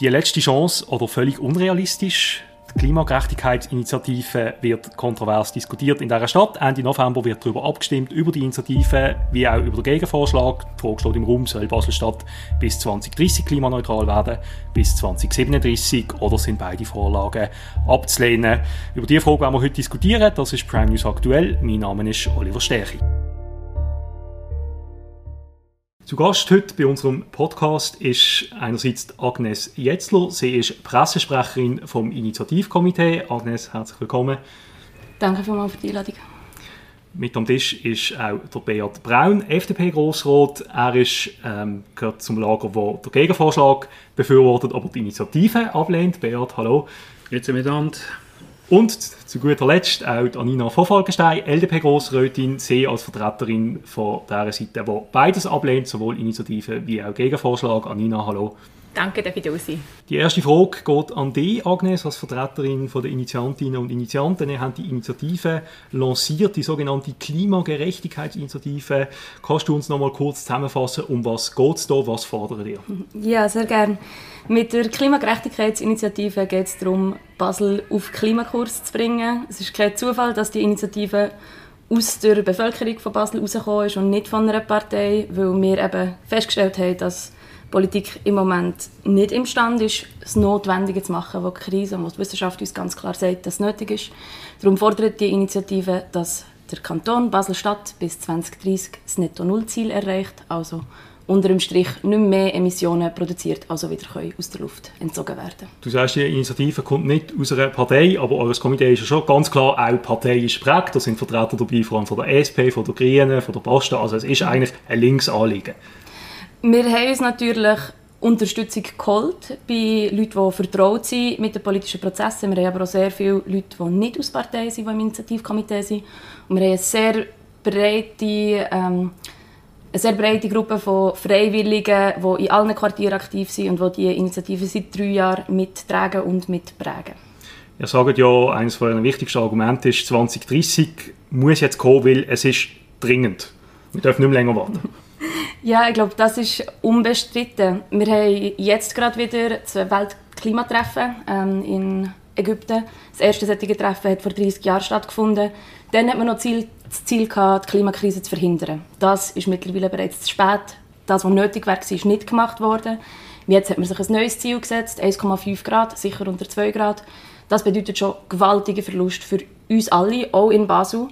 die letzte Chance oder völlig unrealistisch? Die Klimagerechtigkeitsinitiative wird kontrovers diskutiert in dieser Stadt. Ende November wird darüber abgestimmt, über die Initiative, wie auch über den Gegenvorschlag. Die Frage steht im Raum, soll Basel-Stadt bis 2030 klimaneutral werden, bis 2037 oder sind beide Vorlagen abzulehnen? Über diese Frage werden wir heute diskutieren. Das ist Prime News aktuell. Mein Name ist Oliver Stärchi. Zu Gast heute bei unserem Podcast ist einerseits Agnes Jetzler. Sie ist Pressesprecherin vom Initiativkomitee. Agnes, herzlich willkommen. Danke vielmals für die Einladung. Mit am Tisch ist auch der Beat Braun, FDP-Grossrat. Er ist, ähm, gehört zum Lager, wo der Gegenvorschlag befürwortet, aber die Initiative ablehnt. Beat, hallo. Grüezi miteinander. Und zu guter Letzt auch Anina von Falkenstein, LDP-Grossrätin, sie als Vertreterin von der Seite, die beides ablehnt, sowohl Initiative wie auch Gegenvorschlag. Anina, hallo. Danke, dass ich da sein. Die erste Frage geht an dich, Agnes, als Vertreterin von der Initiantinnen und Initianten. Ihr habt die Initiative lanciert, die sogenannte Klimagerechtigkeitsinitiative. Kannst du uns noch mal kurz zusammenfassen, um was geht es da, was fordert ihr? Ja, sehr gerne. Mit der Klimagerechtigkeitsinitiative geht es darum, Basel auf Klimakurs zu bringen. Es ist kein Zufall, dass die Initiative aus der Bevölkerung von Basel herausgekommen ist und nicht von einer Partei, weil wir eben festgestellt haben, dass Politik im Moment nicht imstande ist, das Notwendige zu machen, was die Krise und die Wissenschaft uns ganz klar sagt, dass nötig ist. Darum fordert die Initiative, dass der Kanton Basel-Stadt bis 2030 das Netto-Null-Ziel erreicht, also unter dem Strich nicht mehr Emissionen produziert, also wieder können aus der Luft entzogen werden. Du sagst, die Initiative kommt nicht aus einer Partei, aber eures Komitee ist ja schon ganz klar auch parteiisch geprägt. Da sind Vertreter dabei, vor allem von der ESP, von der Grünen, von der Pasta. Also es ist eigentlich ein Linksanliegen. Wir haben uns natürlich Unterstützung geholt bei Leuten, die vertraut sind mit den politischen Prozessen. Wir haben aber auch sehr viele Leute, die nicht aus Partei sind, die im Initiativkomitee sind. Und wir haben eine sehr breite, ähm, eine sehr breite Gruppe von Freiwilligen, die in allen Quartieren aktiv sind und die diese Initiative seit drei Jahren mittragen und mitprägen. Ihr sagt ja, eines von euren wichtigsten Argumente ist, 2030 muss jetzt kommen, weil es ist dringend. Wir dürfen nicht mehr länger warten. Ja, ich glaube, das ist unbestritten. Wir haben jetzt gerade wieder zwei Weltklimatreffen ähm, in Ägypten. Das erste solche Treffen hat vor 30 Jahren stattgefunden. Dann hat man noch Ziel, das Ziel gehabt, die Klimakrise zu verhindern. Das ist mittlerweile bereits zu spät. Das, was nötig war, ist nicht gemacht worden. Jetzt hat man sich ein neues Ziel gesetzt, 1,5 Grad, sicher unter 2 Grad. Das bedeutet schon gewaltige Verlust für uns alle, auch in Basel.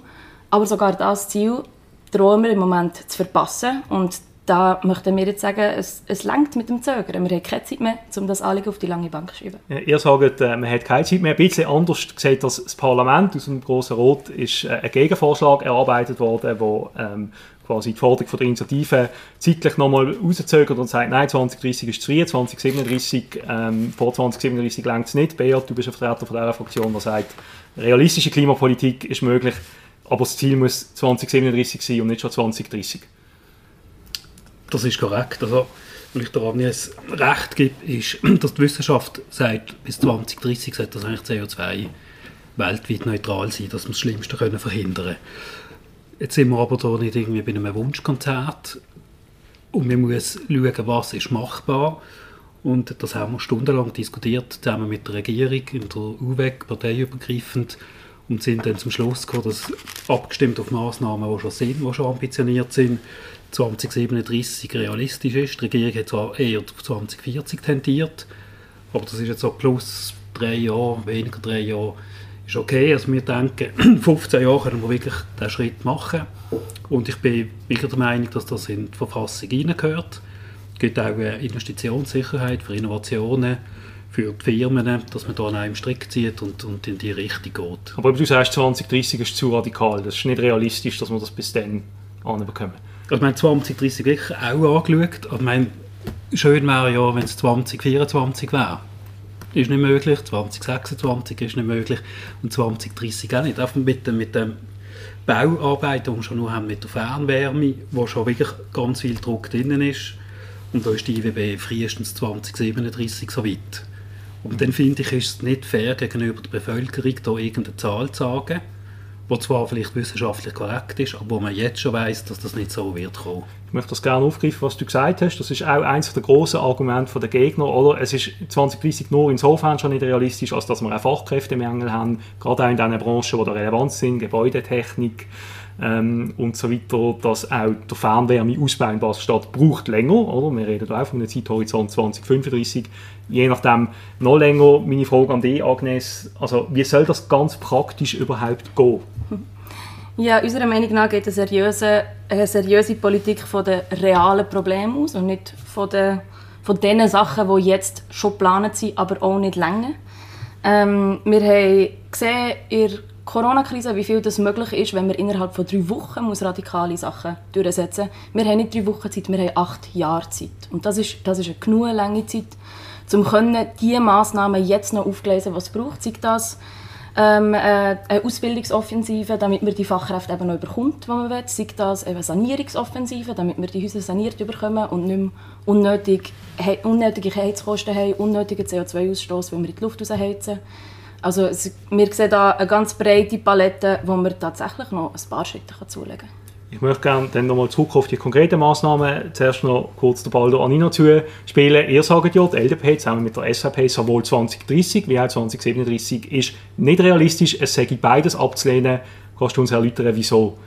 Aber sogar das Ziel drohen wir im Moment zu verpassen. Und da möchten wir jetzt sagen, es, es mit dem Zögern. Wir haben keine Zeit mehr, um das Anliegen auf die lange Bank zu schieben. Ja, ihr sagt, äh, man hat keine Zeit mehr. Ein bisschen anders gesagt als das Parlament aus dem Grossen Rot ist äh, ein Gegenvorschlag erarbeitet worden, wo ähm, quasi die Forderung von der Initiative zeitlich nochmal rauszögert und sagt, nein, 2030 ist zu früh, 2037, ähm, vor 2037 längt es nicht. Beat, du bist ein Vertreter von dieser Fraktion, der sagt, realistische Klimapolitik ist möglich, aber das Ziel muss 2037 sein und nicht schon 2030. Das ist korrekt. Also, weil ich der Agnes recht gibt, ist, dass die Wissenschaft sagt, bis 2030 sollte das eigentlich CO2 weltweit neutral sein, dass wir das Schlimmste können verhindern können. Jetzt sind wir aber hier nicht irgendwie bei einem Wunschkonzert und wir müssen schauen, was ist machbar und das haben wir stundenlang diskutiert, zusammen mit der Regierung, in der UWEG, parteiübergreifend und sind dann zum Schluss gekommen, dass abgestimmt auf Massnahmen, die schon sind, die schon ambitioniert sind, 2037 realistisch ist. Die Regierung hat zwar eher auf 2040 tendiert, aber das ist jetzt so plus drei Jahre, weniger drei Jahre, ist okay. Also wir denken, 15 Jahre können wir wirklich diesen Schritt machen. Und ich bin wirklich der Meinung, dass das in die Verfassung hineingehört. Es gibt auch eine Investitionssicherheit für Innovationen, für die Firmen, dass man da an einem Strick zieht und, und in die Richtung geht. Aber du sagst, 2030 ist zu radikal. Das ist nicht realistisch, dass wir das bis dann anbekommen. Also, ich meine, 2030 wirklich auch angeschaut. Also, ich meine, schön wäre ja, wenn es 2024 wäre. Ist nicht möglich. 2026 ist nicht möglich. Und 2030 auch nicht. Auch mit, dem, mit dem Bauarbeiten, die wir schon nur haben mit der Fernwärme, wo schon wirklich ganz viel Druck drin ist. Und da ist die IWB frühestens 2037 so weit. Und dann finde ich, ist es nicht fair gegenüber der Bevölkerung, da irgendeine Zahl zu sagen wo zwar vielleicht wissenschaftlich korrekt ist, aber wo man jetzt schon weiß, dass das nicht so wird kommen. Ich möchte das gerne aufgreifen, was du gesagt hast. Das ist auch eines der grossen Argumente der Gegner. Oder? Es ist 2030 nur insofern schon nicht realistisch, als dass wir auch Fachkräftemängel haben, gerade auch in den Branchen, die da relevant sind, Gebäudetechnik, ähm, und so weiter, dass auch der Fernwärmeausbau in Basel-Stadt braucht länger, oder? Wir reden auch von einem Zeithorizont 2035, je nachdem noch länger. Meine Frage an dich, Agnes, also wie soll das ganz praktisch überhaupt gehen? Ja, unserer Meinung nach geht eine seriöse, eine seriöse Politik von den realen Problemen aus und nicht von den, von den Sachen, die jetzt schon geplant sind, aber auch nicht länger. Ähm, wir haben gesehen, in Corona-Krise, wie viel das möglich ist, wenn man innerhalb von drei Wochen muss radikale Sachen durchsetzen muss. Wir haben nicht drei Wochen Zeit, wir haben acht Jahre Zeit. Und das ist, das ist eine genug lange Zeit, um diese Massnahmen jetzt noch aufzulesen, was es braucht. Sei das ähm, äh, eine Ausbildungsoffensive, damit man die Fachkräfte eben noch bekommt, die man will. Sei das eine Sanierungsoffensive, damit wir die Häuser saniert bekommen und nicht mehr unnötig, unnötige Heizkosten haben, unnötigen CO2-Ausstoß, weil wir in die Luft rausheizen. Also es, wir sehen da eine ganz breite Palette, wo wir tatsächlich noch ein paar Schritte zulegen können. Ich möchte gerne dann nochmal zurück auf die konkreten Massnahmen. Zuerst noch kurz den Ball an Ihnen zu spielen. Ihr sagt ja, die LDP zusammen mit der SVP sowohl 2030 wie auch 2037 ist nicht realistisch. Es sei beides abzulehnen. Kannst du uns erläutern, wieso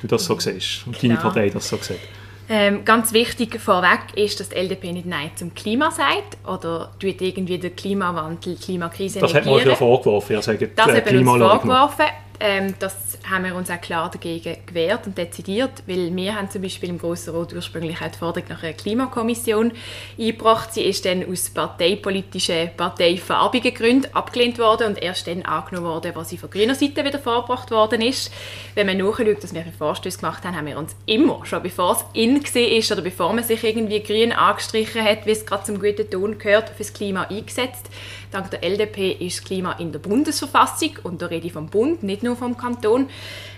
du das so siehst und deine Partei das so sieht? Ähm, ganz wichtig vorweg ist, dass die LDP nicht Nein zum Klima sagt oder tut irgendwie den Klimawandel, die Klimakrise Das negieren. hat man euch ja vorgeworfen. Ihr sagt, das äh, haben wir uns vorgeworfen. Ähm, das haben wir uns auch klar dagegen gewehrt und dezidiert, weil wir haben zum Beispiel im Grossen Rot ursprünglich auch die Forderung nach einer Klimakommission eingebracht. Sie ist dann aus parteipolitischen, parteifarbigen Gründen abgelehnt worden und erst dann angenommen worden, was sie von grüner Seite wieder vorgebracht worden ist. Wenn man nachschaut, dass wir einen Vorstöße gemacht haben, haben wir uns immer, schon bevor es in ist oder bevor man sich irgendwie grün angestrichen hat, wie es gerade zum guten Ton gehört, für das Klima eingesetzt. Dank der LDP ist das Klima in der Bundesverfassung und da rede ich vom Bund, nicht nur vom Kanton.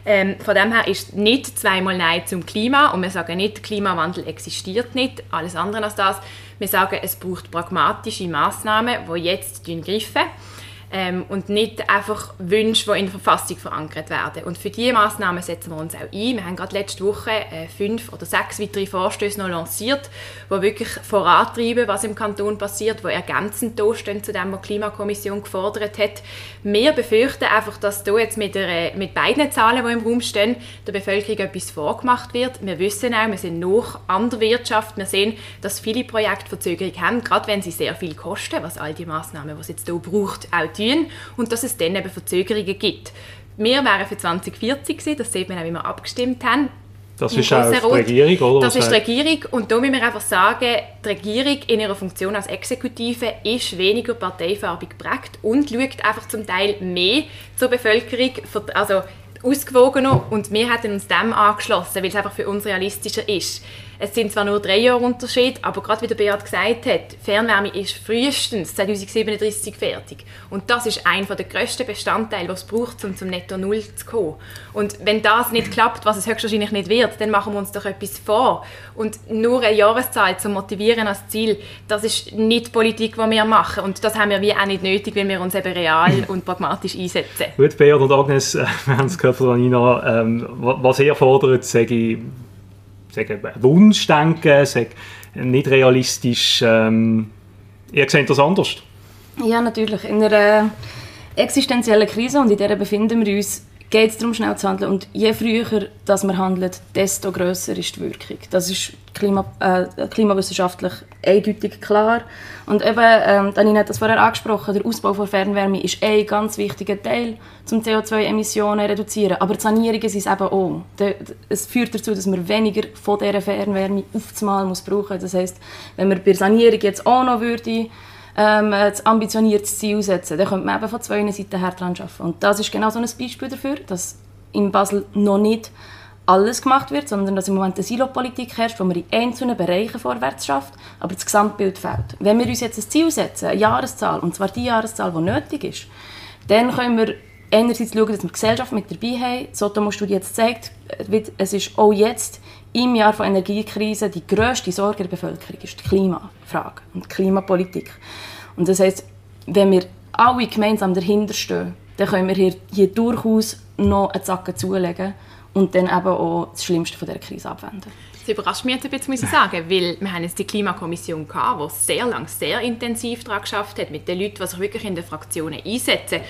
Ähm, von dem her ist nicht zweimal Nein zum Klima und wir sagen nicht, Klimawandel existiert nicht, alles andere als das. Wir sagen, es braucht pragmatische Maßnahmen, die jetzt greifen ähm, und nicht einfach Wünsche, die in der Verfassung verankert werden. Und für diese Massnahmen setzen wir uns auch ein. Wir haben gerade letzte Woche äh, fünf oder sechs weitere Vorstöße noch lanciert, die wirklich vorantreiben, was im Kanton passiert, die ergänzend stehen zu dem, was die Klimakommission gefordert hat. Wir befürchten einfach, dass da jetzt mit, der, mit beiden Zahlen, die im Raum stehen, der Bevölkerung etwas vorgemacht wird. Wir wissen auch, wir sind noch an der Wirtschaft. Wir sehen, dass viele Projekte Verzögerung haben, gerade wenn sie sehr viel kosten, was all die Massnahmen, die es jetzt hier braucht, auch tun und dass es dann eben Verzögerungen gibt. Wir wären für 2040 gewesen, das sieht man auch, wie wir abgestimmt haben. Das ist auch die Regierung, oder? Das ist die Regierung und da müssen wir einfach sagen, die Regierung in ihrer Funktion als Exekutive ist weniger parteifarbig geprägt und schaut einfach zum Teil mehr zur Bevölkerung, also ausgewogener und wir hätten uns dem angeschlossen, weil es einfach für uns realistischer ist. Es sind zwar nur drei Jahre Unterschied, aber gerade wie der Beat gesagt hat, Fernwärme ist frühestens 2037 fertig. Und das ist einer der grössten Bestandteile, was es braucht, um zum Netto Null zu kommen. Und wenn das nicht klappt, was es höchstwahrscheinlich nicht wird, dann machen wir uns doch etwas vor. Und nur eine Jahreszahl zu motivieren als Ziel, das ist nicht die Politik, die wir machen. Und das haben wir wie auch nicht nötig, wenn wir uns eben real und pragmatisch einsetzen. Gut, Beat und Agnes, wir haben es gehört Anina, ähm, was ihr fordert, sage ich, sagen, Wunschdenken, sagen, nicht realistisch. Ähm, ihr seht das anders? Ja, natürlich. In einer existenziellen Krise, und in der befinden wir uns, geht es darum, schnell zu handeln. Und je früher dass man handelt, desto grösser ist die Wirkung. Das ist klima, äh, klimawissenschaftlich eindeutig klar. Und eben, ähm, Danine hat das vorher angesprochen, der Ausbau von Fernwärme ist ein ganz wichtiger Teil, um CO2-Emissionen zu reduzieren. Aber die Sanierungen sind es eben auch. Es führt dazu, dass man weniger von dieser Fernwärme auf das Mal muss brauchen. Das heisst, wenn man bei der Sanierung jetzt auch noch würde, ähm, ein ambitioniertes Ziel setzen, dann könnte man eben von zwei Seiten her daran arbeiten. Und das ist genau so ein Beispiel dafür, dass in Basel noch nicht alles gemacht wird, sondern dass im Moment eine Silopolitik herrscht, wo man in einzelnen Bereichen vorwärts schafft, aber das Gesamtbild fehlt. Wenn wir uns jetzt ein Ziel setzen, eine Jahreszahl, und zwar die Jahreszahl, die nötig ist, dann können wir einerseits schauen, dass wir die Gesellschaft mit dabei haben. Sotomo-Studie jetzt zeigt, es ist auch jetzt im Jahr von Energiekrise die grösste Sorge der Bevölkerung ist die Klimafrage und die Klimapolitik. Und das heißt, wenn wir alle gemeinsam dahinter stehen dann können wir hier, hier durchaus noch einen Zacken zulegen und dann eben auch das Schlimmste von der Krise abwenden. Das überrascht mich jetzt ein bisschen, muss ich sagen, weil wir haben jetzt die Klimakommission gehabt, die sehr lange, sehr intensiv daran geschafft hat, mit den Leuten, die sich wirklich in den Fraktionen einsetzen.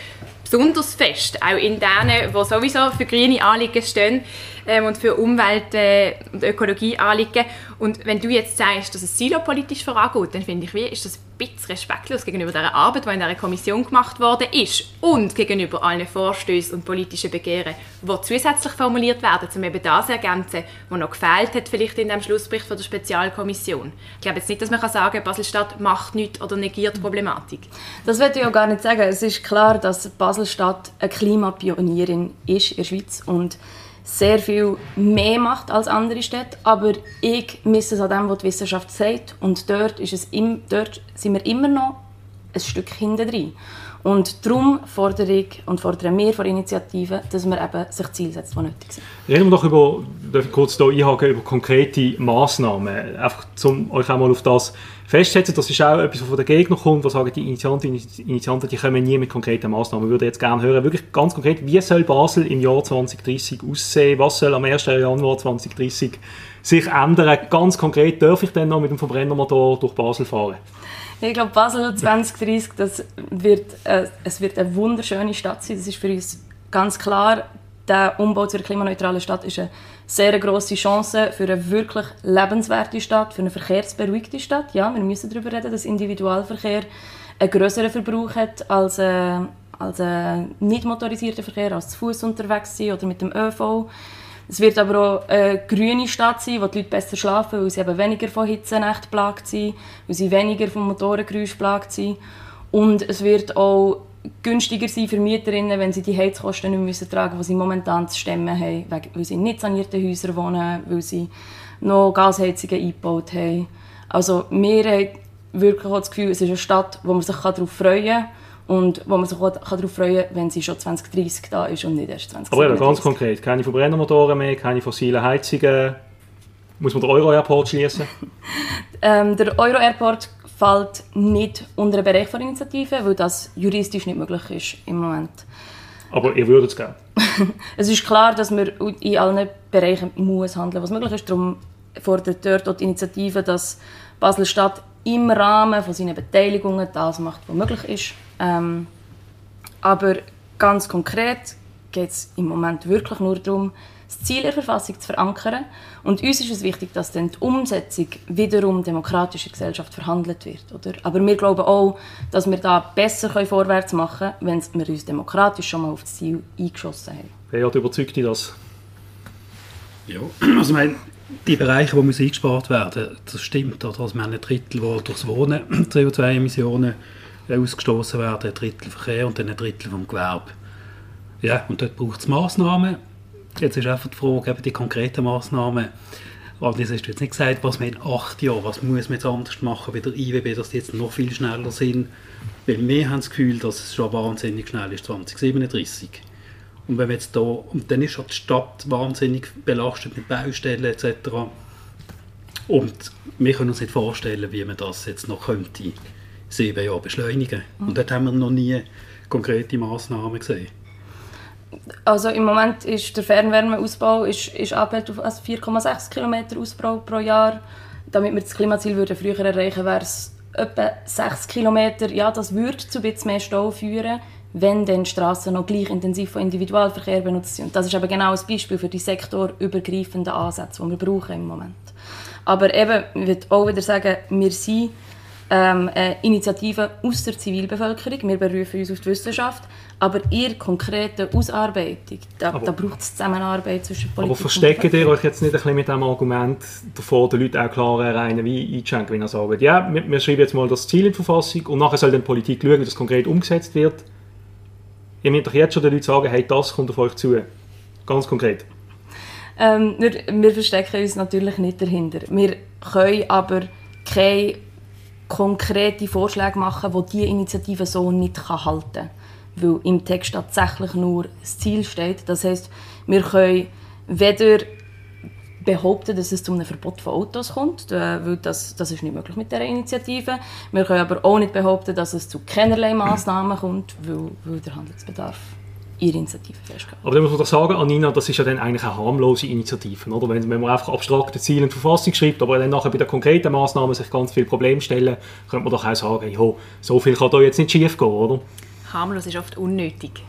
Besonders fest, auch in denen, die sowieso für grüne Anliegen stehen ähm, und für Umwelt- äh, und Ökologie-Anliegen. Und wenn du jetzt sagst, dass es silopolitisch vorangeht, dann finde ich, wie ist das ein bisschen respektlos gegenüber der Arbeit, die in dieser Kommission gemacht worden ist und gegenüber allen Vorstößen und politischen Begehren, die zusätzlich formuliert werden, um eben das zu ergänzen, was noch gefehlt hat vielleicht in dem Schlussbericht von der Spezialkommission. Ich glaube jetzt nicht, dass man kann sagen kann, Basel-Stadt macht nichts oder negiert die Problematik. Das würde ich auch gar nicht sagen. Es ist klar, dass Basel-Stadt eine Klimapionierin ist in der Schweiz und sehr viel mehr macht als andere Städte, aber ich misse es an dem, was die Wissenschaft sagt und dort, ist es im, dort sind wir immer noch ein Stück hinten drin. Und darum fordere ich und fordere wir von Initiativen, dass man eben sich Ziele setzt, die nötig sind. Reden wir doch über, darf ich kurz hier einhaken, über konkrete Massnahmen. Einfach, um euch auch mal auf das festzusetzen, das ist auch etwas, was von den Gegnern kommt, die sagen, die Initianten, Initianten die kommen nie mit konkreten Massnahmen. Ich würde jetzt gerne hören, wirklich ganz konkret, wie soll Basel im Jahr 2030 aussehen? Was soll am 1. Januar 2030 sich ändern? Ganz konkret, darf ich dann noch mit dem Verbrennermotor durch Basel fahren? Ich glaube, Basel 2030, das wird, äh, es wird eine wunderschöne Stadt sein. Das ist für uns ganz klar. Der Umbau zu einer klimaneutralen Stadt ist eine sehr grosse Chance für eine wirklich lebenswerte Stadt, für eine verkehrsberuhigte Stadt. Ja, wir müssen darüber reden, dass Individualverkehr einen größeren Verbrauch hat als, äh, als ein nicht motorisierter Verkehr, als zu Fuß unterwegs sein oder mit dem ÖV. Es wird aber auch eine grüne Stadt sein, wo die Leute besser schlafen, weil sie eben weniger von Hitzenächten geplagt sind, weil sie weniger vom Motorengeräusch geplagt sind. Und es wird auch günstiger sein für Mieterinnen, wenn sie die Heizkosten nicht müssen tragen müssen, die sie momentan zu stemmen haben, weil sie in nicht sanierten Häusern wohnen, weil sie noch Gasheizungen eingebaut haben. Also wir haben wirklich das Gefühl, es ist eine Stadt, wo man sich darauf freuen kann und wo man sich auch darauf freuen kann, wenn sie schon 2030 da ist und nicht erst 2030. Aber eben, ganz konkret, keine Verbrennermotoren mehr, keine fossilen Heizungen. Muss man den Euro-Airport schließen? ähm, der Euro-Airport fällt nicht unter den Bereich der Initiative, weil das juristisch nicht möglich ist im Moment. Aber ihr würdet es gerne? es ist klar, dass man in allen Bereichen muss handeln was möglich ist. Darum fordert dort die Initiative, dass Basel-Stadt im Rahmen von seinen Beteiligungen das macht, was möglich ist. Ähm, aber ganz konkret geht es im Moment wirklich nur darum, das Ziel der Verfassung zu verankern. Und uns ist es wichtig, dass dann die Umsetzung wiederum demokratischer Gesellschaft verhandelt wird. Oder? Aber wir glauben auch, dass wir da besser vorwärts machen können, wenn wir uns demokratisch schon mal auf das Ziel eingeschossen haben. Wer hat überzeugt dich das? Ja, also mein, die Bereiche, die müssen eingespart werden, das stimmt. Oder? Also wir haben ein Drittel, wo durchs Wohnen CO2-Emissionen ausgestoßen werden, ein Drittel Verkehr und dann ein Drittel vom Gewerbe. Ja, und dort braucht es Massnahmen. Jetzt ist einfach die Frage, eben die konkreten Massnahmen. Allerdings hast du jetzt nicht gesagt, was wir in acht Jahren, was muss man jetzt anders machen bei der IWB, dass die jetzt noch viel schneller sind. Weil wir haben das Gefühl, dass es schon wahnsinnig schnell ist, 2037. Und wenn wir jetzt da, und dann ist auch die Stadt wahnsinnig belastet mit Baustellen etc. Und wir können uns nicht vorstellen, wie man das jetzt noch könnte sieben Jahre beschleunigen. Und dort haben wir noch nie konkrete Massnahmen gesehen. Also im Moment ist der Fernwärmeausbau ist, ist auf 4,6 km Ausbau pro Jahr. Damit wir das Klimaziel würden früher erreichen wäre es etwa 6 km. Ja, das würde zu etwas mehr Stau führen, wenn dann Straßen noch gleich intensiv von Individualverkehr benutzt sind. Das ist aber genau ein Beispiel für die sektorübergreifenden Ansätze, die wir brauchen im Moment. Aber eben, ich würde auch wieder sagen, wir sind ähm, Initiativen aus der Zivilbevölkerung. Wir berufen uns auf die Wissenschaft. Aber ihr konkrete Ausarbeitung, da, da braucht es Zusammenarbeit zwischen Politik Aber versteckt ihr euch jetzt nicht ein bisschen mit dem Argument davor, den Leuten auch klare reine wie einzuschenken, wenn ihr sagt, ja, wir, wir, schreiben jetzt mal das Ziel in die Verfassung und nachher soll dann die Politik schauen, wie das konkret umgesetzt wird. Ihr müsst doch jetzt schon den Leuten sagen, hey, das kommt auf euch zu. Ganz konkret. Ähm, wir, wir verstecken uns natürlich nicht dahinter. Wir können aber keine konkrete Vorschläge machen, die diese Initiative so nicht halten kann. Weil im Text tatsächlich nur das Ziel steht. Das heißt, wir können weder behaupten, dass es zu einem Verbot von Autos kommt, äh, weil das, das ist nicht möglich mit dieser Initiative. Wir können aber auch nicht behaupten, dass es zu keinerlei Massnahmen kommt, weil, weil der Handlungsbedarf ihre Initiative festgelegt. Aber dann muss man doch sagen, Anina, das ist ja dann eigentlich eine harmlose Initiative, oder? Wenn, wenn man einfach abstrakte Ziele in die Verfassung schreibt, aber dann nachher bei den konkreten Maßnahmen sich ganz viele Probleme stellen, könnte man doch auch sagen, hey, so viel kann da jetzt nicht schief gehen, oder? Harmlos ist oft unnötig.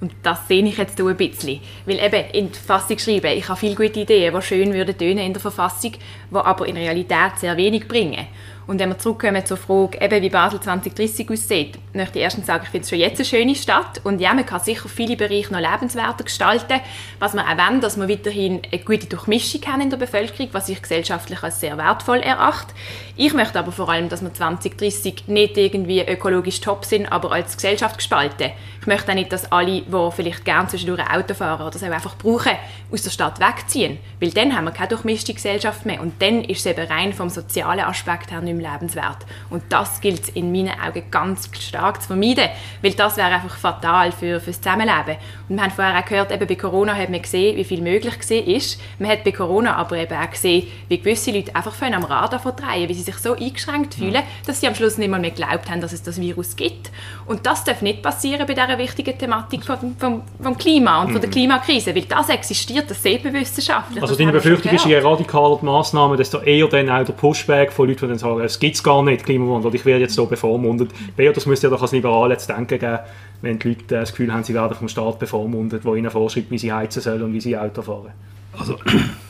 Und das sehe ich jetzt ein bisschen. Weil eben in der Verfassung schreiben, ich habe viele gute Ideen, die schön würden in der Verfassung, die aber in Realität sehr wenig bringen. Und wenn wir zurückkommen zur Frage, eben wie Basel 2030 aussieht, möchte ich erstens sagen, ich finde es schon jetzt eine schöne Stadt und ja, man kann sicher viele Bereiche noch lebenswerter gestalten, was wir auch wollen, dass wir weiterhin eine gute Durchmischung haben in der Bevölkerung, was ich gesellschaftlich als sehr wertvoll erachte. Ich möchte aber vor allem, dass wir 2030 nicht irgendwie ökologisch top sind, aber als Gesellschaft gestalten. Ich möchte auch nicht, dass alle, die vielleicht gerne zwischendurch Auto fahren oder auch einfach brauchen, aus der Stadt wegziehen, weil dann haben wir keine durchmischte Gesellschaft mehr und dann ist es eben rein vom sozialen Aspekt her nicht mehr lebenswert. Und das gilt in meinen Augen ganz stark zu vermeiden, weil das wäre einfach fatal für, für das Zusammenleben. Wir haben vorher auch gehört, eben bei Corona hat man gesehen, wie viel möglich war. Man hat bei Corona aber eben auch gesehen, wie gewisse Leute einfach am Radar verdrehen, wie sie sich so eingeschränkt fühlen, dass sie am Schluss nicht mal mehr geglaubt haben, dass es das Virus gibt. Und das darf nicht passieren bei dieser wichtigen Thematik vom, vom, vom Klima und von der mhm. Klimakrise, weil das existiert, das sieht man wissenschaftlich. Also deine Befürchtung ist, je radikaler die Massnahmen, desto eher dann auch der Pushback von Leuten, die dann sagen, es gibt es gar nicht, Klimawandel, ich werde jetzt so bevormundet. Bea, das müsste ja doch als Liberal jetzt denken geben, wenn die Leute das Gefühl haben, sie werden vom Staat bevormundet, der ihnen vorschreibt, wie sie heizen sollen und wie sie Auto fahren. Also,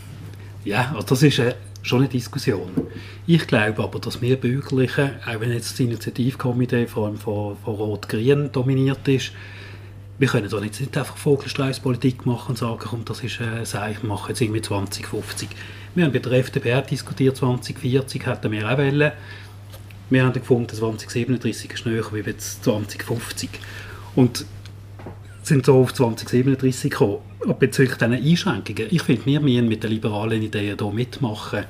ja, also das ist äh, schon eine Diskussion. Ich glaube aber, dass wir Bürgerlichen, auch wenn jetzt das Initiativkomitee vor allem von, von Rot-Grün dominiert ist, wir können da nicht, einfach Vogelstraußpolitik machen und sagen, komm, das ist, äh, sag ich, mache jetzt irgendwie 2050. Wir haben bei der FDP diskutiert, 2040 hätten wir auch wollen. Wir haben gefunden, 2037 ist näher jetzt 2050. Und sind so auf 2037 gekommen. Bezüglich diesen Einschränkungen, ich finde, wir müssen mit den liberalen Ideen hier mitmachen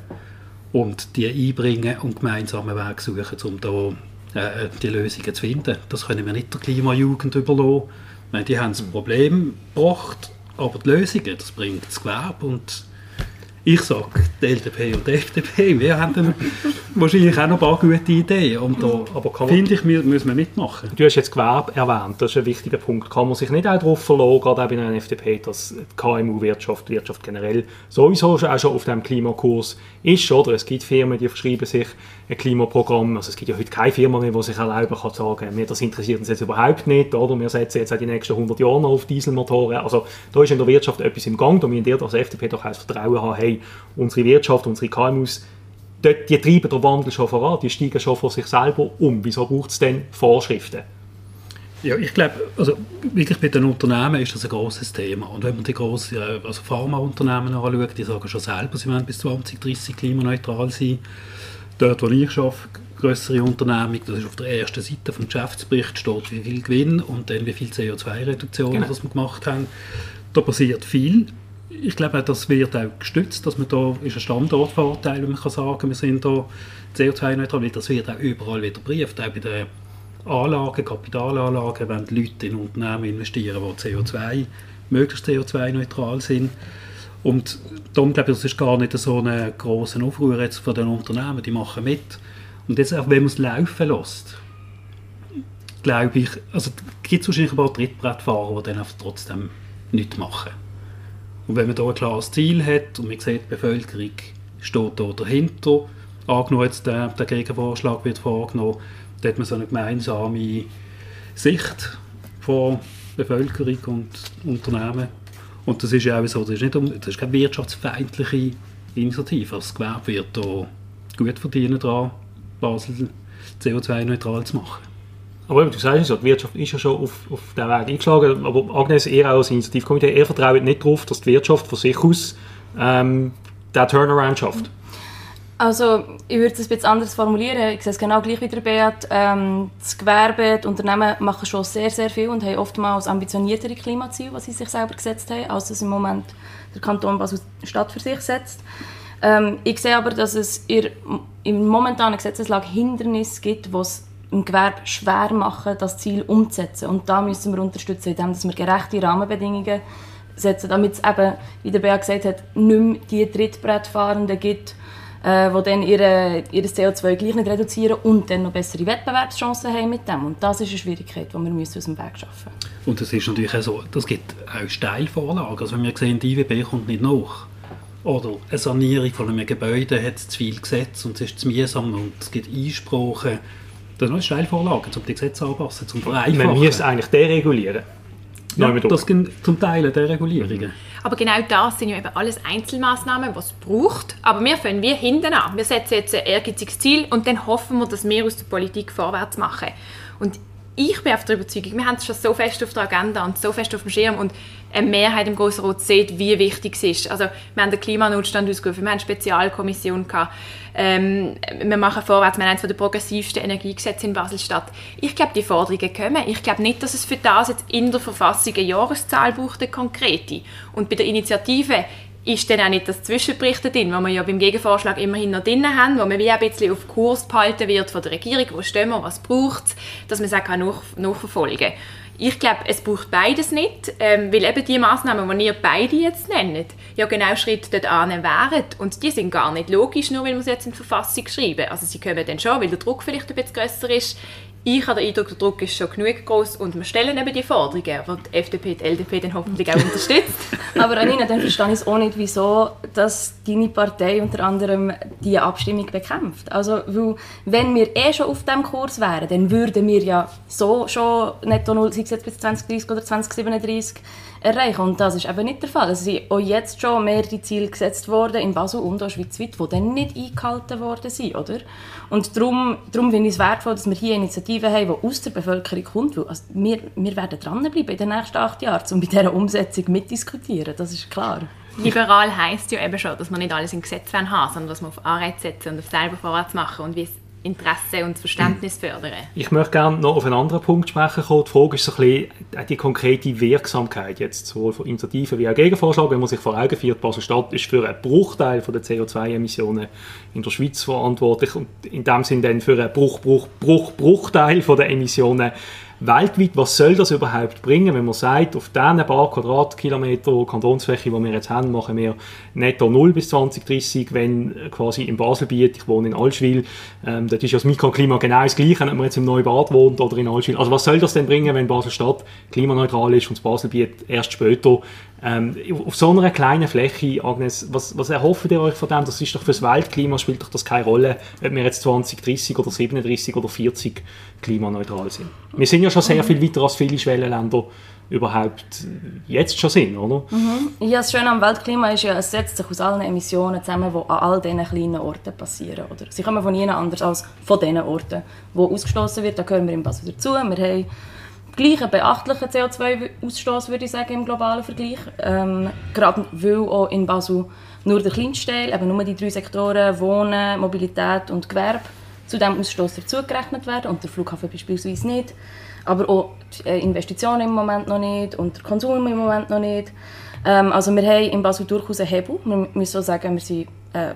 und die einbringen und gemeinsamen Weg suchen, um da äh, die Lösungen zu finden. Das können wir nicht der Klimajugend überlassen. Meine, die haben das Problem gebracht, aber die Lösungen, das bringt das Gewerbe und ich sage, die LDP und die FDP, wir haben wahrscheinlich auch noch ein paar gute Ideen. Und da aber finde ich, wir müssen wir mitmachen. Du hast jetzt Gewerbe erwähnt, das ist ein wichtiger Punkt. Kann man sich nicht auch darauf verlassen, gerade auch bei einer FDP, dass die KMU-Wirtschaft, Wirtschaft generell sowieso auch schon auf dem Klimakurs ist, oder? Es gibt Firmen, die verschreiben sich ein Klimaprogramm. Also es gibt ja heute keine Firma mehr, die sich erlauben kann zu sagen, mir das interessiert uns jetzt überhaupt nicht, oder? Wir setzen jetzt auch die nächsten 100 Jahre noch auf Dieselmotoren. Also da ist in der Wirtschaft etwas im Gang. Da müssen wir als FDP doch auch das Vertrauen haben, hey, unsere Wirtschaft, unsere KMUs, die, die treiben den Wandel schon voran, die steigen schon vor sich selber um. Wieso braucht es denn Vorschriften? Ja, ich glaube, also wirklich bei den Unternehmen ist das ein großes Thema. Und wenn man die grossen also Pharmaunternehmen anschaut, die sagen schon selber, sie wollen bis 2030 klimaneutral sein dort, wo ich arbeite, größere Unternehmung, das ist auf der ersten Seite vom Geschäftsbericht steht, wie viel Gewinn und dann wie viel CO2-Reduktionen genau. wir gemacht haben. Da passiert viel. Ich glaube, das wird auch gestützt, dass man da ist ein Standortvorteil, wenn man kann sagen, wir sind da CO2-neutral, das wird auch überall wieder brieft, auch bei den Anlagen, Kapitalanlagen, wenn die Leute in Unternehmen investieren, die CO2, möglichst CO2-neutral sind, und darum glaube ich, das ist gar nicht so ein grosser Aufruhr jetzt von den Unternehmen, die machen mit. Und jetzt auch, wenn man es laufen lässt, glaube ich, also gibt es wahrscheinlich ein paar Trittbrettfahrer, die dann einfach trotzdem nichts machen. Und wenn man da ein klares Ziel hat und man sieht, die Bevölkerung steht da dahinter, angenommen jetzt der, der Gegenvorschlag wird vorgenommen, dann hat man so eine gemeinsame Sicht von Bevölkerung und Unternehmen und das ist ja auch so, das ist, nicht das ist keine wirtschaftsfeindliche Initiative. Das Gewerbe wird da gut verdienen daran, Basel CO2-neutral zu machen. Aber du sagst ja, die Wirtschaft ist ja schon auf, auf den Weg eingeschlagen. Aber Agnes, auch als Initiativkomitee, ihr vertraut nicht darauf, dass die Wirtschaft von sich aus ähm, den Turnaround schafft? Also ich würde es ein bisschen anders formulieren. Ich sehe es genau gleich wie der Beat. Ähm, das Gewerbe, die Unternehmen machen schon sehr, sehr viel und haben oftmals ambitioniertere Klimaziele, was sie sich selber gesetzt haben, als es im Moment der Kanton Basel-Stadt für sich setzt. Ähm, ich sehe aber, dass es in, im momentanen Gesetzeslage Hindernisse gibt, es im Gewerbe schwer machen, das Ziel umzusetzen. Und da müssen wir unterstützen, indem wir gerechte Rahmenbedingungen setzen, damit es eben, wie der Beat gesagt hat, nicht mehr die Trittbrettfahrenden gibt, äh, die dann ihre, ihr CO2 gleich nicht reduzieren und dann noch bessere Wettbewerbschancen haben mit dem. Und das ist eine Schwierigkeit, die wir müssen aus dem Weg schaffen müssen. Und es ist natürlich auch so, das gibt auch Steilvorlagen. Also wenn wir sehen, die IWB kommt nicht nach. Oder eine Sanierung von einem Gebäude hat zu viel Gesetz und es ist zu mühsam und es gibt Einsprachen. Das sind Steilvorlagen, um die Gesetze anzupassen, zum Vereinfachen. Man müsste eigentlich deregulieren. Ja, das sind zum Teil Deregulierungen. Aber genau das sind ja eben alles Einzelmaßnahmen, die es braucht. Aber wir fangen wir hinten an. Wir setzen jetzt ein ehrgeiziges Ziel und dann hoffen wir, dass wir aus der Politik vorwärts machen. Und ich bin auf der Überzeugung, wir haben es schon so fest auf der Agenda und so fest auf dem Schirm und eine Mehrheit im Grossen Rat sieht, wie wichtig es ist. Also wir haben den Klimanotstand ausgerufen, wir haben eine Spezialkommission gehabt, ähm, wir machen vorwärts, wir haben eines der progressivsten Energiegesetze in Basel-Stadt. Ich glaube, die Forderungen kommen. Ich glaube nicht, dass es für das jetzt in der Verfassung eine Jahreszahl braucht, eine konkrete. Und bei der Initiative ist dann auch nicht das Zwischenbericht drin, was wir ja beim Gegenvorschlag immerhin noch drin haben, wo man wie ein bisschen auf Kurs behalten wird von der Regierung, wo stehen wir, was braucht es, dass man es auch nach, nachverfolgen kann. Ich glaube, es braucht beides nicht, ähm, weil eben die Massnahmen, die ihr beide jetzt nennt, ja genau Schritt dort wären und die sind gar nicht logisch, nur weil wir sie jetzt in die Verfassung schreiben. Also sie kommen dann schon, weil der Druck vielleicht ein bisschen grösser ist, ich habe den Eindruck, der Druck ist schon genug groß und wir stellen eben die Forderungen, die die FDP, die LDP dann hoffentlich auch unterstützt. Aber Anina, dann verstehe ich es auch nicht, wieso dass deine Partei unter anderem die Abstimmung bekämpft. Also, wenn wir eh schon auf diesem Kurs wären, dann würden wir ja so schon netto null, bis 2030 oder 2037, erreichen. Und das ist eben nicht der Fall. Es sind auch jetzt schon mehrere Ziele gesetzt worden, in Basel und auch schweizweit, die dann nicht eingehalten worden sind, oder? Und darum, darum finde ich es wertvoll, dass wir hier Initiativen haben, die aus der Bevölkerung kommt. Also wir, wir werden dranbleiben in den nächsten acht Jahren, um bei dieser Umsetzung mitdiskutieren. Das ist klar. Liberal heisst ja eben schon, dass wir nicht alles im Gesetz haben, sondern dass wir auf Anreize setzen und auf selber vorwärts machen und wie es Interesse und Verständnis fördern. Ich möchte gerne noch auf einen anderen Punkt sprechen kommen. Die Frage ist so ein bisschen die konkrete Wirksamkeit jetzt sowohl von Initiativen wie auch Gegenvorschlag. Wenn man sich vor Augen führt, Basel-Stadt ist für einen Bruchteil der CO2-Emissionen in der Schweiz verantwortlich und in dem Sinne dann für einen Bruch, Bruch, Bruch, Bruchteil der Emissionen weltweit, was soll das überhaupt bringen, wenn man sagt, auf diesen paar Quadratkilometer Kantonsfläche, die wir jetzt haben, machen wir netto null bis 2030, wenn quasi im Baselbiet, ich wohne in Allschwil, ähm, dort ist ja das Mikroklima genau das gleiche, ob man jetzt im Neubad wohnt oder in Allschwil. Also was soll das denn bringen, wenn Basel-Stadt klimaneutral ist und das Baselbiet erst später ähm, auf so einer kleinen Fläche, Agnes, was, was erhofft ihr euch von dem? Das ist doch fürs Weltklima spielt doch das keine Rolle, ob wir jetzt 2030 oder 37 oder 40 klimaneutral sind. Wir sind ja schon sehr viel weiter als viele Schwellenländer überhaupt jetzt schon sind, oder? Mhm. Ja, das Schöne am Weltklima ist ja, es setzt sich aus allen Emissionen zusammen, die an all diesen kleinen Orten passieren. Oder? Sie kommen von niemand anders als von diesen Orten, wo ausgestoßen wird. Da gehören wir im Basel dazu. Wir haben gleichen beachtlichen CO2-Ausstoß, würde ich sagen, im globalen Vergleich. Ähm, gerade weil auch in Basel nur der kleinste Teil, eben nur die drei Sektoren Wohnen, Mobilität und Gewerbe, zu diesem Ausstoß dazugerechnet werden und der Flughafen beispielsweise nicht. Aber auch die äh, Investitionen im Moment noch nicht und der Konsum im Moment noch nicht. Ähm, also wir haben in Basel durchaus einen Hebel. Wir müssen so sagen, wir sind äh,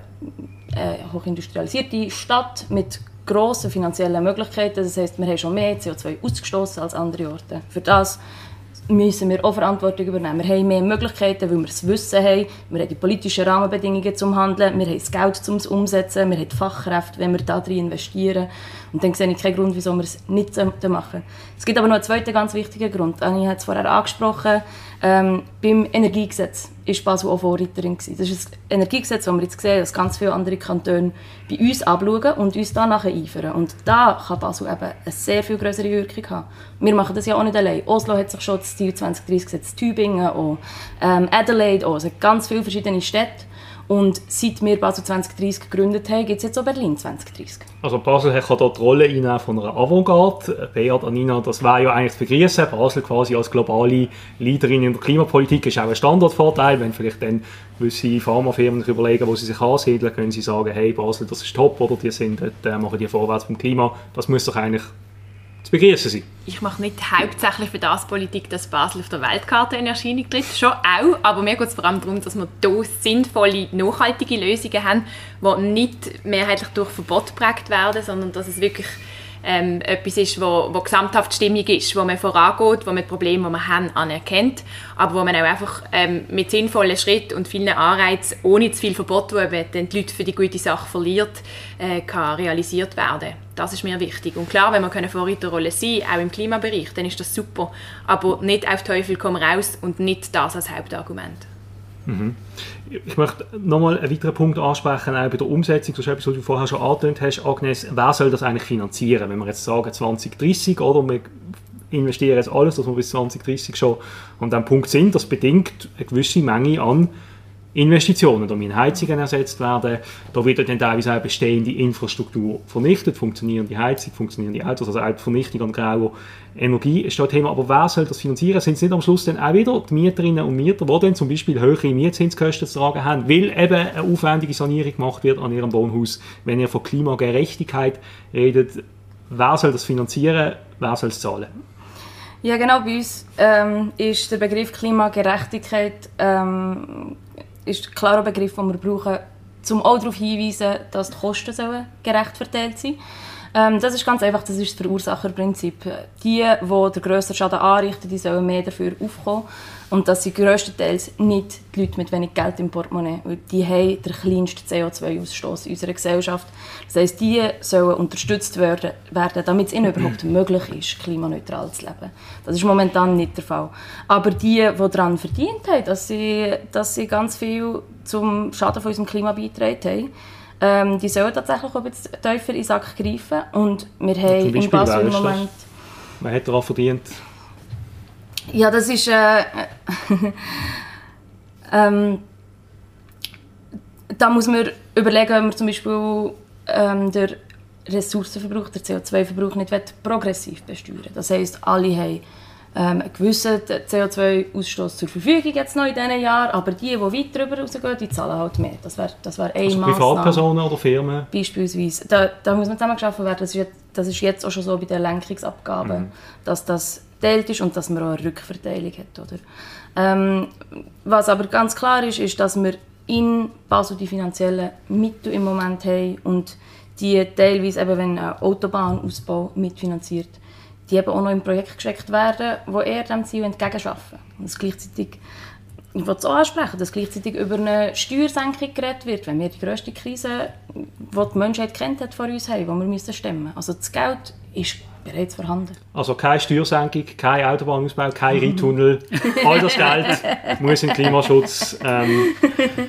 eine hochindustrialisierte Stadt mit grossen finanziellen Möglichkeiten. Das heißt, wir haben schon mehr CO2 ausgestoßen als andere Orte. Für das müssen wir auch Verantwortung übernehmen. Wir haben mehr Möglichkeiten, weil wir das Wissen haben. Wir haben die politischen Rahmenbedingungen zum Handeln. Wir haben das Geld zum Umsetzen. Wir haben Fachkräfte, wenn wir darin investieren. Und dann sehe ich keinen Grund, wieso wir es nicht machen Es gibt aber noch einen zweiten ganz wichtigen Grund. Anni hat es vorher angesprochen. Ähm, beim Energiegesetz war Basel auch Vorreiterin. Gewesen. Das ist ein Energiegesetz, das wir jetzt sehen, dass ganz viele andere Kantone bei uns anschauen und uns danach eifern. Und da kann Basel eben eine sehr viel größere Wirkung haben. Wir machen das ja auch nicht allein. Oslo hat sich schon das Ziel 2030 gesetzt, Tübingen auch, ähm, Adelaide auch. Also ganz viele verschiedene Städte. Und seit wir Basel 2030 gegründet haben, gibt es jetzt auch Berlin 2030. Also Basel kann hier die Rolle von einer Avantgarde. Beat, Anina, das wäre ja eigentlich zu begrüßen. Basel quasi als globale Leaderin in der Klimapolitik ist auch ein Standortvorteil. Wenn vielleicht dann gewisse Pharmafirmen überlegen, wo sie sich ansiedeln, können sie sagen, hey Basel, das ist top, oder die sind, dort, machen die vorwärts beim Klima. Das muss doch eigentlich begrüßen sein. Ich mache nicht hauptsächlich für das Politik, dass Basel auf der Weltkarte in Erscheinung tritt. Schon auch, aber mir geht es vor allem darum, dass wir hier sinnvolle, nachhaltige Lösungen haben, die nicht mehrheitlich durch Verbot geprägt werden, sondern dass es wirklich ähm, etwas ist, wo, wo gesamthaft stimmig ist, wo man vorangeht, wo man die Probleme, die wir haben, anerkennt, aber wo man auch einfach ähm, mit sinnvollen Schritten und vielen Anreizen, ohne zu viel Verbot, wo eben die Leute für die gute Sache verliert, äh, kann realisiert werden. Das ist mir wichtig. Und klar, wenn wir eine Vorreiterrolle sein auch im Klimabereich, dann ist das super. Aber nicht auf Teufel komm raus und nicht das als Hauptargument. Mhm. Ich möchte nochmal einen weiteren Punkt ansprechen, auch bei der Umsetzung, das ist etwas, was du vorher schon angetönt hast, Agnes, wer soll das eigentlich finanzieren? Wenn wir jetzt sagen 2030 oder wir investieren jetzt alles, dass wir bis 2030 schon an diesem Punkt sind, das bedingt eine gewisse Menge an Investitionen, da müssen Heizungen ersetzt werden, da wird dann teilweise auch bestehende Infrastruktur vernichtet, funktionierende Heizung, funktionierende Autos, also auch die Vernichtung an grauer Energie ist da Thema. Aber wer soll das finanzieren? Sind es nicht am Schluss dann auch wieder die Mieterinnen und Mieter, die dann zum Beispiel höhere Mietzinskosten zu tragen haben, weil eben eine aufwendige Sanierung gemacht wird an ihrem Wohnhaus? Wenn ihr von Klimagerechtigkeit redet, wer soll das finanzieren? Wer soll es zahlen? Ja, genau. Bei uns ähm, ist der Begriff Klimagerechtigkeit ähm, ist ein klarer Begriff, den wir brauchen, um auch darauf hinzuweisen, dass die Kosten gerecht verteilt sein ähm, Das ist ganz einfach, das ist das Verursacherprinzip. Die, die den grösseren Schaden anrichten, die sollen mehr dafür aufkommen. Und das sind grösstenteils nicht die Leute mit wenig Geld im Portemonnaie, weil die haben den kleinsten CO2-Ausstoß in unserer Gesellschaft. Das heisst, die sollen unterstützt werden, werden damit es ihnen überhaupt möglich ist, klimaneutral zu leben. Das ist momentan nicht der Fall. Aber die, die daran verdient haben, dass sie, dass sie ganz viel zum Schaden von unserem Klima beitragen haben, ähm, die sollen tatsächlich auch ein bisschen tiefer in den Sack greifen. Und wir haben im Basel im Moment... Man hat daran verdient? Ja, das ist... Äh, ähm, da muss man überlegen, ob man zum Beispiel ähm, den Ressourcenverbrauch, den CO2-Verbrauch nicht progressiv besteuern Das heisst, alle haben ähm, einen gewissen CO2-Ausstoß zur Verfügung jetzt noch in diesen Jahren, aber die, die weit darüber rausgehen, die zahlen halt mehr. Das wäre das wär eine also Privatpersonen oder Firmen? Beispielsweise. Da, da muss man zusammengeschaffen werden. Das ist, jetzt, das ist jetzt auch schon so bei den Lenkungsabgaben, mhm. dass das geteilt ist und dass man auch eine Rückverteilung hat. Oder? Ähm, was aber ganz klar ist, ist, dass wir in Basel die finanziellen Mittel im Moment haben und die teilweise eben, wenn ein Autobahnausbau mitfinanziert, die eben auch noch im Projekt gesteckt werden, wo eher dem Ziel entgegenarbeiten. Und das gleichzeitig, ich will es auch ansprechen, dass gleichzeitig über eine Steuersenkung geredet wird, wenn wir die grösste Krise, die die Menschheit kennt hat, vor uns haben, die wir müssen stemmen müssen. Also das Geld ist bereits vorhanden. Also keine Steuersenkung, kein Autobahnausbau, kein Rheintunnel. All das Geld muss in Klimaschutz. Ähm,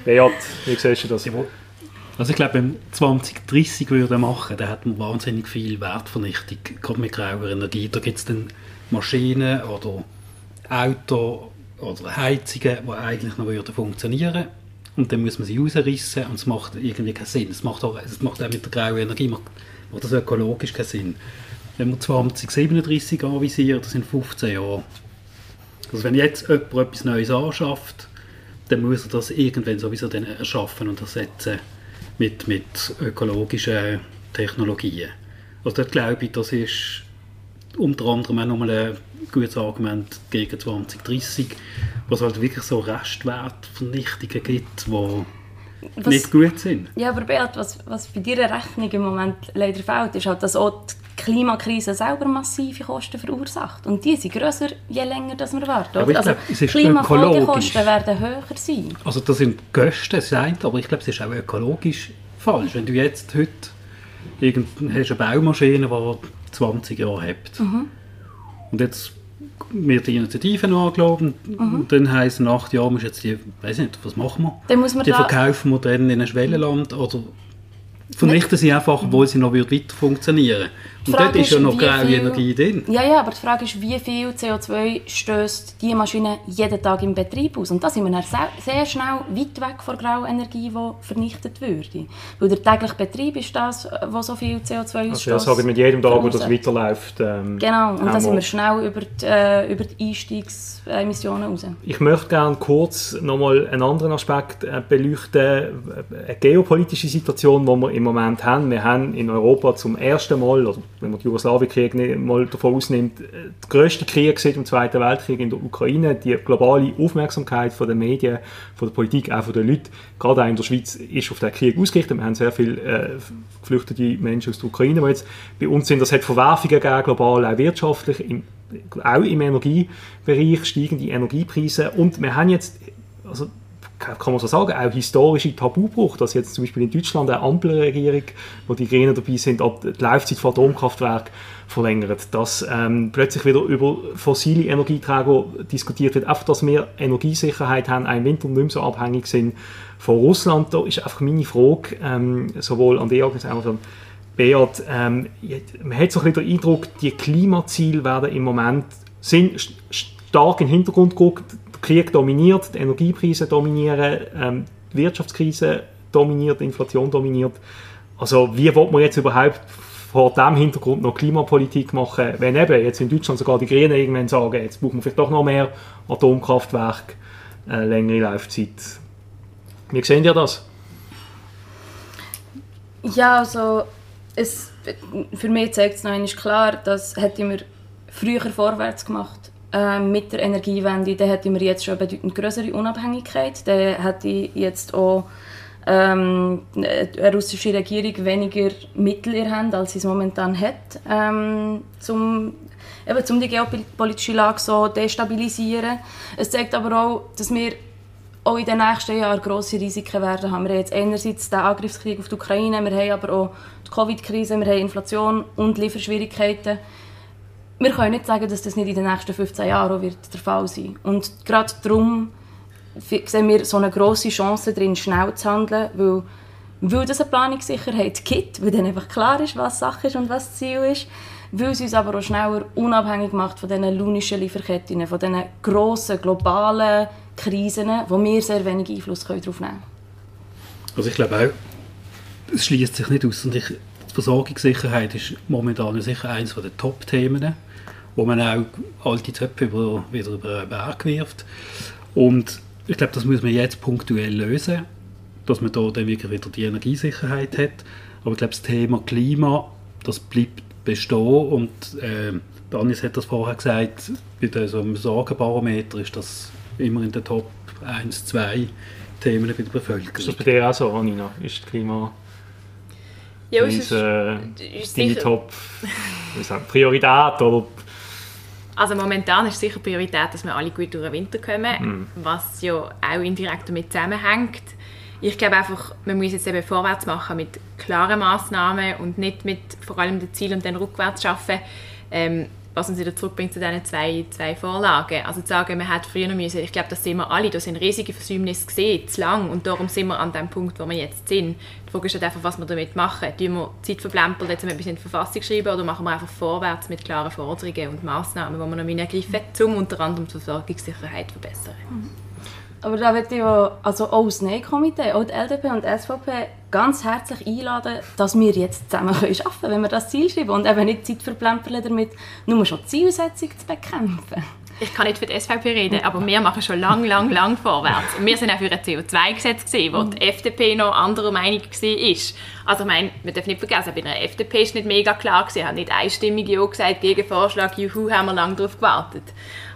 Beat, wie siehst du das? Also ich glaube, wenn wir 2030 würde machen, dann hat man wahnsinnig viel Wertvernichtung, gerade mit grauer Energie. Da gibt es dann Maschinen oder Autos oder Heizungen, die eigentlich noch würden funktionieren und dann muss man sie rausrissen und es macht irgendwie keinen Sinn. Es macht auch, macht auch mit der grauen Energie macht, macht das ökologisch keinen Sinn. Wenn wir 2037 anvisieren, das sind 15 Jahre. Also wenn jetzt jemand etwas Neues anschafft, dann muss er das irgendwann sowieso dann erschaffen und ersetzen mit, mit ökologischen Technologien. Also dort glaube ich, das ist unter anderem auch nochmal ein gutes Argument gegen 2030, was halt wirklich so Restwertvernichtungen gibt, die was, nicht gut sind. Ja, aber Beat, was, was bei deiner Rechnung im Moment leider fehlt, ist halt, dass auch die Klimakrise selber massive Kosten verursacht. Und die sind grösser, je länger dass wir warten. Aber ich also, glaube, Klimafolgekosten werden höher sein. Also das sind Kosten, das aber ich glaube, es ist auch ökologisch falsch. Wenn du jetzt heute irgend, hast eine Baumaschine, die 20 Jahre hat mhm. und jetzt wird die Initiative noch angeschaut mhm. und dann heisst es nach acht Jahren, jetzt die, weiß nicht, was machen wir? Dann muss man die verkaufen wir dann in ein Schwellenland oder vernichten sie einfach, obwohl sie noch weiter funktionieren und dort ist ja noch graue Energie drin. Ja, ja, aber die Frage ist, wie viel CO2 stößt diese Maschine jeden Tag im Betrieb aus? Und da sind wir dann sehr schnell weit weg von grauer Energie, die vernichtet würde. Weil der tägliche Betrieb ist das, was so viel CO2 ausstößt. Also das mit jedem Tag, wo das weiterläuft. Ähm, genau, und da sind wir schnell über die, äh, über die Einstiegsemissionen raus. Ich möchte gerne kurz nochmal einen anderen Aspekt äh, beleuchten. Eine geopolitische Situation, die wir im Moment haben. Wir haben in Europa zum ersten Mal, also wenn man den Jugoslawienkrieg mal davon ausnimmt, der grösste Krieg seit dem Zweiten Weltkrieg in der Ukraine. Die globale Aufmerksamkeit von den Medien, von der Politik, auch von den Leuten, gerade auch in der Schweiz, ist auf den Krieg ausgerichtet. Wir haben sehr viele äh, geflüchtete Menschen aus der Ukraine, die jetzt bei uns sind. Das hat Verwerfungen gegeben, global, auch wirtschaftlich, im, auch im Energiebereich, steigende Energiepreise. Und wir haben jetzt, also kann man so sagen, auch historische Tabubruch, dass jetzt zum Beispiel in Deutschland eine Ampelregierung, wo die Grünen dabei sind, die Laufzeit von Atomkraftwerken verlängert, dass ähm, plötzlich wieder über fossile Energieträger diskutiert wird, einfach, dass wir Energiesicherheit haben, ein Winter nicht mehr so abhängig sind von Russland. Da ist einfach meine Frage, ähm, sowohl an die als auch an Beat, ähm, man hat so ein bisschen den Eindruck, die Klimaziele werden im Moment sind stark in den Hintergrund gerückt, Krieg dominiert, die Energiepreise dominieren, ähm, die Wirtschaftskrise dominiert, die Inflation dominiert. Also wie will man jetzt überhaupt vor diesem Hintergrund noch Klimapolitik machen, wenn eben jetzt in Deutschland sogar die Grünen irgendwann sagen, jetzt brauchen wir vielleicht doch noch mehr Atomkraftwerke, äh, längere Laufzeit. Wie sehen ihr das? Ja, also es, für mich zeigt es noch klar, dass hätte wir früher vorwärts gemacht mit der Energiewende, dann hätten wir jetzt schon eine bedeutend größere Unabhängigkeit. Dann hätte jetzt auch ähm, eine russische Regierung weniger Mittel in Hand, als sie es momentan hat, ähm, zum, eben, um die geopolitische Lage so destabilisieren. Es zeigt aber auch, dass wir auch in den nächsten Jahren grosse Risiken werden haben. Wir haben jetzt einerseits den Angriffskrieg auf die Ukraine, wir haben aber auch die Covid-Krise, wir haben Inflation und Lieferschwierigkeiten wir können nicht sagen, dass das nicht in den nächsten 15 Jahren wird der Fall sein. Und gerade darum sehen wir so eine grosse Chance darin, schnell zu handeln, weil, weil das eine Planungssicherheit gibt, weil dann einfach klar ist, was Sache ist und was das Ziel ist, weil es uns aber auch schneller unabhängig macht von diesen lunischen Lieferketten, von diesen grossen, globalen Krisen, wo wir sehr wenig Einfluss darauf nehmen können. Also ich glaube auch, es schließt sich nicht aus. Und ich, die Versorgungssicherheit ist momentan sicher eines der Top-Themen wo man auch alte Töpfe über, wieder über den Berg wirft. Und ich glaube, das muss man jetzt punktuell lösen, dass man da dann wirklich wieder die Energiesicherheit hat. Aber ich glaube, das Thema Klima, das bleibt bestehen und äh, Danis hat das vorher gesagt, bei so einem Sorgenbarometer ist das immer in den Top 1, 2 Themen bei der Bevölkerung. Ist das bei dir auch so, Anina? Ist Klima ja, ist, äh, ist deine Top Priorität oder also momentan ist sicher Priorität, dass wir alle gut durch den Winter kommen, mhm. was ja auch indirekt damit zusammenhängt. Ich glaube einfach, man muss jetzt eben vorwärts machen mit klaren Massnahmen und nicht mit vor allem dem Ziel und dann rückwärts schaffen. Ähm, was uns wieder zurückbringt zu diesen zwei, zwei Vorlagen. Also zu sagen, man hätte früher müssen, ich glaube, das sehen wir alle, da sind riesige Versäumnisse gesehen, zu lang und darum sind wir an dem Punkt, wo wir jetzt sind. Die Frage ist halt einfach, was wir damit machen. Tun wir Zeit verplempern, jetzt ein bisschen in die Verfassung schreiben oder machen wir einfach vorwärts mit klaren Forderungen und Massnahmen, die wir noch ergreifen um unter anderem die Versorgungssicherheit zu verbessern. Mhm. Aber da ich ja, also auch das NE-Komitee, auch die LDP und die SVP ganz herzlich einladen, dass wir jetzt zusammen arbeiten können, wenn wir das Ziel schreiben und eben nicht Zeit verplempern damit, nur schon die Zielsetzung zu bekämpfen. Ich kann nicht für die SVP reden, aber wir machen schon lang, lang, lang vorwärts. Wir sind auch für ein CO2-Gesetz gesehen, wo die FDP noch anderer Meinung war. Also ich meine, wir dürfen nicht vergessen, bei der FDP ist nicht mega klar gewesen, hat nicht einstimmig Ja gesagt gegen Vorschlag, juhu, haben wir lange darauf gewartet.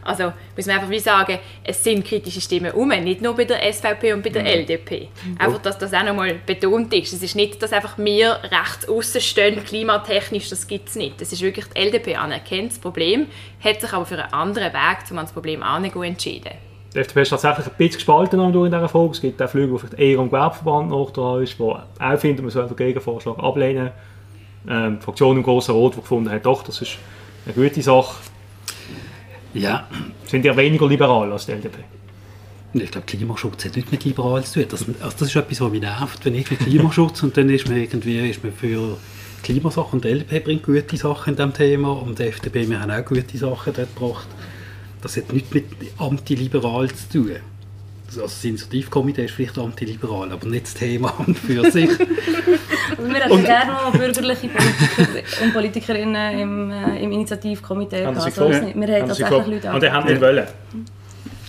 Also muss man einfach wie sagen, es sind kritische Stimmen um, nicht nur bei der SVP und bei der mhm. LDP. Einfach, dass das auch nochmal betont ist. Es ist nicht, dass einfach wir rechts außen stehen, klimatechnisch, das gibt es nicht. Es ist wirklich, die LDP anerkennt das Problem, hat sich aber für einen anderen Weg, um an das Problem anzugehen, entschieden. Die FDP ist tatsächlich ein bisschen gespalten in dieser Folge. Es gibt auch Flüge, die vielleicht eher am Gewerbeverband noch dran ist, die auch finden, man soll den Gegenvorschlag ablehnen. Ähm, die Fraktion im Grossen Rot, die gefunden hat, doch, das ist eine gute Sache. Ja. Sind ja weniger liberal als die LDP. Ich glaube, Klimaschutz hat nichts mit liberal zu tun. Das, also das ist etwas, was mich nervt, wenn ich mit Klimaschutz und dann ist man irgendwie ist man für Klimasachen und die LDP bringt gute Sachen in diesem Thema und die FDP, wir haben auch gute Sachen dort gebracht. Das hat nichts mit antiliberal zu tun. Also das Initiativkomitee ist vielleicht antiliberal, aber nicht das Thema an für sich. also wir hätten gerne noch bürgerliche Politiker und Politikerinnen im, äh, im Initiativkomitee. Haben Sie also, wir haben tatsächlich Leute Und die haben nicht wollen?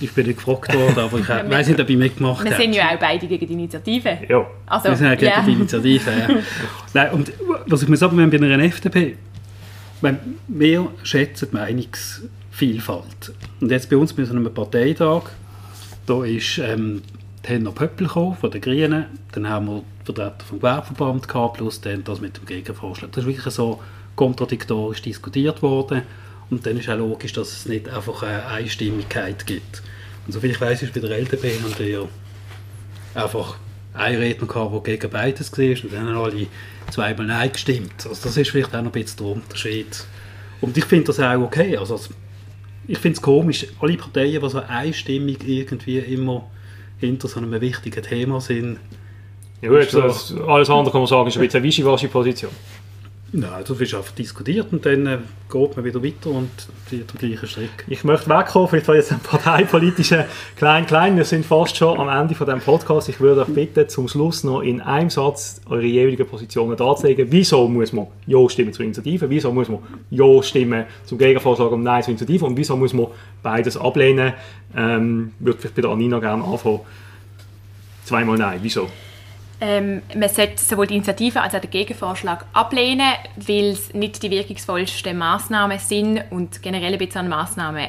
Ich bin nicht gefragt worden, aber ich weiß nicht, ob ich mitgemacht habe. Wir sind ja auch beide gegen die Initiative. Ja. Also, wir sind auch gegen yeah. die Initiative, ja. Nein, und was ich mir sagen, wenn bei einer FDP wenn wir schätzen die Meinungsvielfalt. Und jetzt bei uns bei so einem Parteitag, da ist ähm, Henner Pöppel von den Grünen, dann haben wir Vertreter vom Gewerbeverband gehabt, plus dann das mit dem Gegenvorschlag. Das ist wirklich so kontradiktorisch diskutiert worden und dann ist auch logisch, dass es nicht einfach eine Einstimmigkeit gibt. Und soviel ich weiß, ist bei der LDP haben ja einfach einen Redner gehabt, der gegen beides war und dann haben alle zweimal Nein gestimmt. Also das ist vielleicht auch noch ein bisschen der Unterschied. Und ich finde das auch okay. Also ich finde es komisch, alle Parteien, die so einstimmig irgendwie immer hinter so einem wichtigen Thema sind. Ja gut, alles andere kann man sagen, ist ein bisschen eine Wischiwaschi-Position. Nein, das wird einfach diskutiert und dann äh, geht man wieder weiter und zieht am gleichen Strick. Ich möchte wegkommen, vielleicht war jetzt ein parteipolitischer Klein-Klein. Wir sind fast schon am Ende von diesem Podcast. Ich würde euch bitten, zum Schluss noch in einem Satz eure jeweiligen Positionen darzulegen. Wieso muss man Ja stimmen zur Initiative? Wieso muss man Ja stimmen zum Gegenvorschlag und Nein zur Initiative? Und wieso muss man beides ablehnen? Ähm, würde vielleicht bei der Anina gerne anfangen. Zweimal Nein. Wieso? Ähm, man sollte sowohl die Initiative als auch den Gegenvorschlag ablehnen, weil es nicht die wirkungsvollsten Massnahmen sind und generell ein bisschen an Massnahmen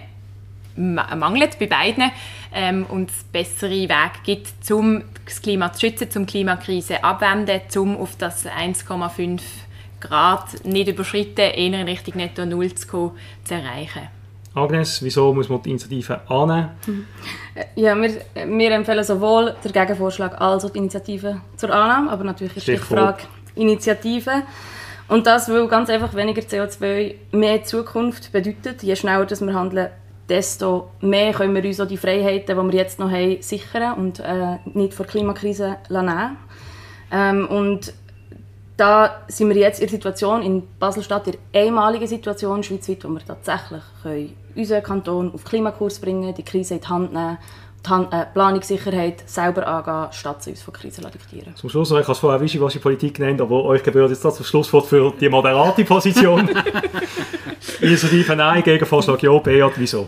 mangelt bei beiden ähm, und es bessere Wege gibt, um das Klima zu schützen, um die Klimakrise abwenden, um auf das 1,5 Grad nicht überschritten, eher in Richtung Netto Null zu, kommen, zu erreichen. Agnes, wieso muss man die Initiative annehmen? Ja, wir, wir empfehlen sowohl den Gegenvorschlag als auch die Initiative zur Annahme, aber natürlich ist die Frage Initiative. Und das, weil ganz einfach weniger CO2 mehr Zukunft bedeutet. Je schneller dass wir handeln, desto mehr können wir uns auch die Freiheiten, die wir jetzt noch haben, sichern und äh, nicht vor der Klimakrise nehmen. Ähm, und da sind wir jetzt in der Situation in Basel-Stadt, in der einmaligen Situation schweizweit, wo wir tatsächlich können unseren Kanton auf Klimakurs bringen, die Krise in die Hand nehmen, die Hand, äh, Planungssicherheit selber angehen, statt uns von Krisen diktieren. Zum Schluss, ich habe es vorher wischiwaschi Politik genannt, aber euch gebührt jetzt das Schlusswort für die moderate Position. Initiative Nein, Gegenvorschlag Ja, Beat, wieso?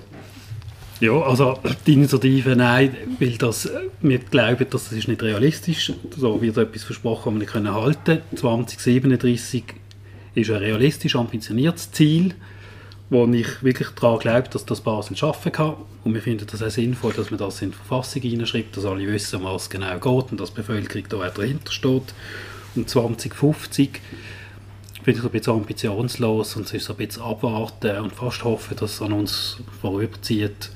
Ja, also die Initiative Nein, weil das, wir glauben, dass das ist nicht realistisch ist. So wird etwas versprochen, das wir nicht halten können. 2037 ist ein realistisch ambitioniertes Ziel wo ich wirklich daran glaube, dass das Basel schaffen kann. Und wir finden das auch sinnvoll, dass man das in die Verfassung hineinschreibt, dass alle wissen, was genau geht und dass die Bevölkerung da auch dahinter steht. Und 2050 finde ich ein bisschen ambitionslos und es ist ein bisschen abwarten und fast hoffen, dass es an uns vorüberzieht.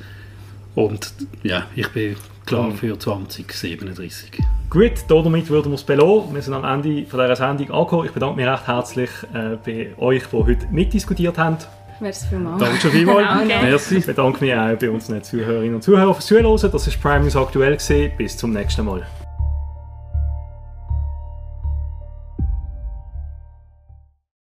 Und ja, ich bin klar für 2037. Gut, damit würden wir es belassen. Wir sind am Ende von dieser Sendung angekommen. Ich bedanke mich recht herzlich äh, bei euch, die heute mitdiskutiert haben. Merci vielmals. Danke schon vielmals. okay. Merci. Ich bedanke mich auch bei unseren Zuhörerinnen und Zuhörern fürs Zuhören. Das war Prime News aktuell. Bis zum nächsten Mal.